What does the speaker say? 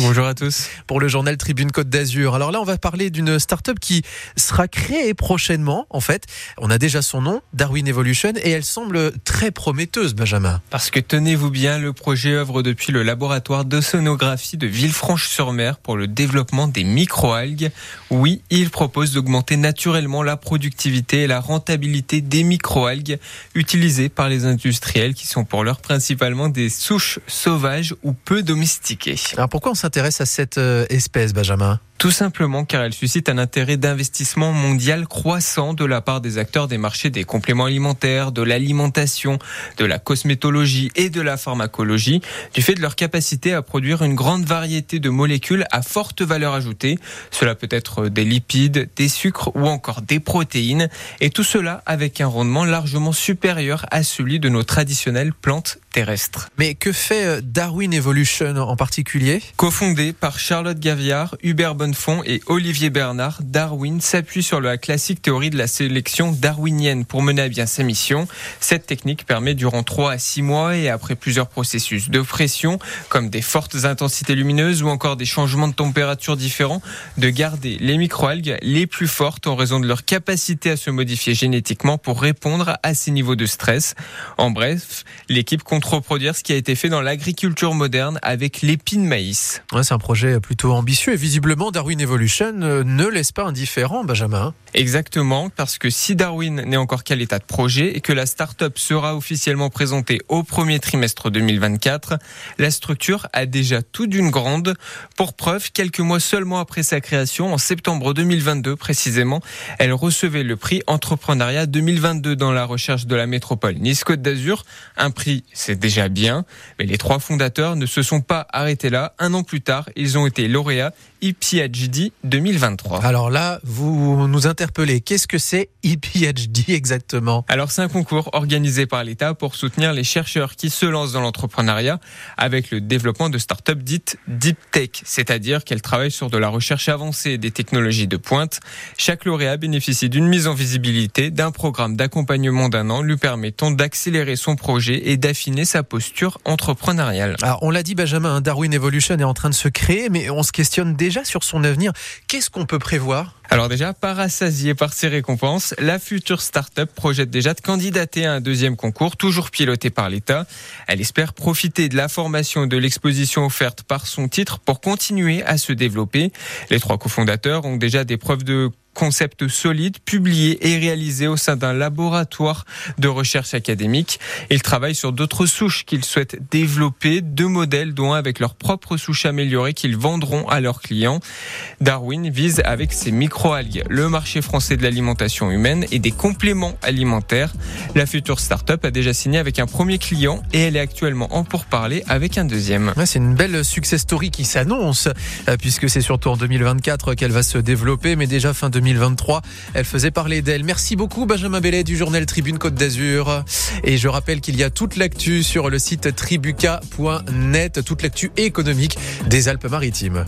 Bonjour à tous. Pour le journal Tribune Côte d'Azur. Alors là, on va parler d'une start-up qui sera créée prochainement. En fait, on a déjà son nom, Darwin Evolution, et elle semble très prometteuse, Benjamin. Parce que tenez-vous bien, le projet œuvre depuis le laboratoire d'océanographie de Villefranche-sur-Mer pour le développement des microalgues. Oui, il propose d'augmenter naturellement la productivité et la rentabilité des microalgues utilisées par les industriels qui sont pour l'heure principalement des souches sauvages ou peu domestiquées. Alors pourquoi on s'intéresse à cette euh, espèce, Benjamin? Tout simplement car elle suscite un intérêt d'investissement mondial croissant de la part des acteurs des marchés des compléments alimentaires, de l'alimentation, de la cosmétologie et de la pharmacologie, du fait de leur capacité à produire une grande variété de molécules à forte valeur ajoutée. Cela peut être des lipides, des sucres ou encore des protéines, et tout cela avec un rendement largement supérieur à celui de nos traditionnelles plantes terrestres. Mais que fait euh, Darwin Evolution en particulier? Cofondé par Charlotte Gaviard, Hubert Bonnefond et Olivier Bernard, Darwin s'appuie sur la classique théorie de la sélection darwinienne pour mener à bien sa mission. Cette technique permet durant 3 à 6 mois et après plusieurs processus de pression, comme des fortes intensités lumineuses ou encore des changements de température différents, de garder les microalgues les plus fortes en raison de leur capacité à se modifier génétiquement pour répondre à ces niveaux de stress. En bref, l'équipe compte reproduire ce qui a été fait dans l'agriculture moderne avec l'épine maïs. C'est un projet plutôt ambitieux et visiblement Darwin Evolution euh, ne laisse pas indifférent, Benjamin. Exactement, parce que si Darwin n'est encore qu'à l'état de projet et que la start-up sera officiellement présentée au premier trimestre 2024, la structure a déjà tout d'une grande. Pour preuve, quelques mois seulement après sa création, en septembre 2022 précisément, elle recevait le prix Entrepreneuriat 2022 dans la recherche de la métropole Nice-Côte d'Azur. Un prix, c'est déjà bien, mais les trois fondateurs ne se sont pas arrêtés là. Un an plus tard, ils ont été lauréats EPHD 2023. Alors là, vous nous interpellez. Qu'est-ce que c'est EPHD exactement? Alors c'est un concours organisé par l'État pour soutenir les chercheurs qui se lancent dans l'entrepreneuriat avec le développement de start-up dites deep tech, c'est-à-dire qu'elles travaillent sur de la recherche avancée et des technologies de pointe. Chaque lauréat bénéficie d'une mise en visibilité d'un programme d'accompagnement d'un an lui permettant d'accélérer son projet et d'affiner sa posture entrepreneuriale. Alors on l'a dit Benjamin, Darwin Evolution est en train de se créer, mais on se questionne déjà sur son Qu'est-ce qu'on peut prévoir? Alors déjà, parassasié par ces récompenses, la future start-up projette déjà de candidater à un deuxième concours, toujours piloté par l'État. Elle espère profiter de la formation et de l'exposition offerte par son titre pour continuer à se développer. Les trois cofondateurs ont déjà des preuves de concept solide publié et réalisé au sein d'un laboratoire de recherche académique. Ils travaillent sur d'autres souches qu'ils souhaitent développer, deux modèles dont un avec leurs propres souches améliorées qu'ils vendront à leurs clients. Darwin vise avec ses le marché français de l'alimentation humaine et des compléments alimentaires. La future start-up a déjà signé avec un premier client et elle est actuellement en pourparlers avec un deuxième. C'est une belle success story qui s'annonce euh, puisque c'est surtout en 2024 qu'elle va se développer mais déjà fin 2024 2023. Elle faisait parler d'elle. Merci beaucoup Benjamin Bellet du journal Tribune Côte d'Azur. Et je rappelle qu'il y a toute l'actu sur le site tribuca.net, toute l'actu économique des Alpes-Maritimes.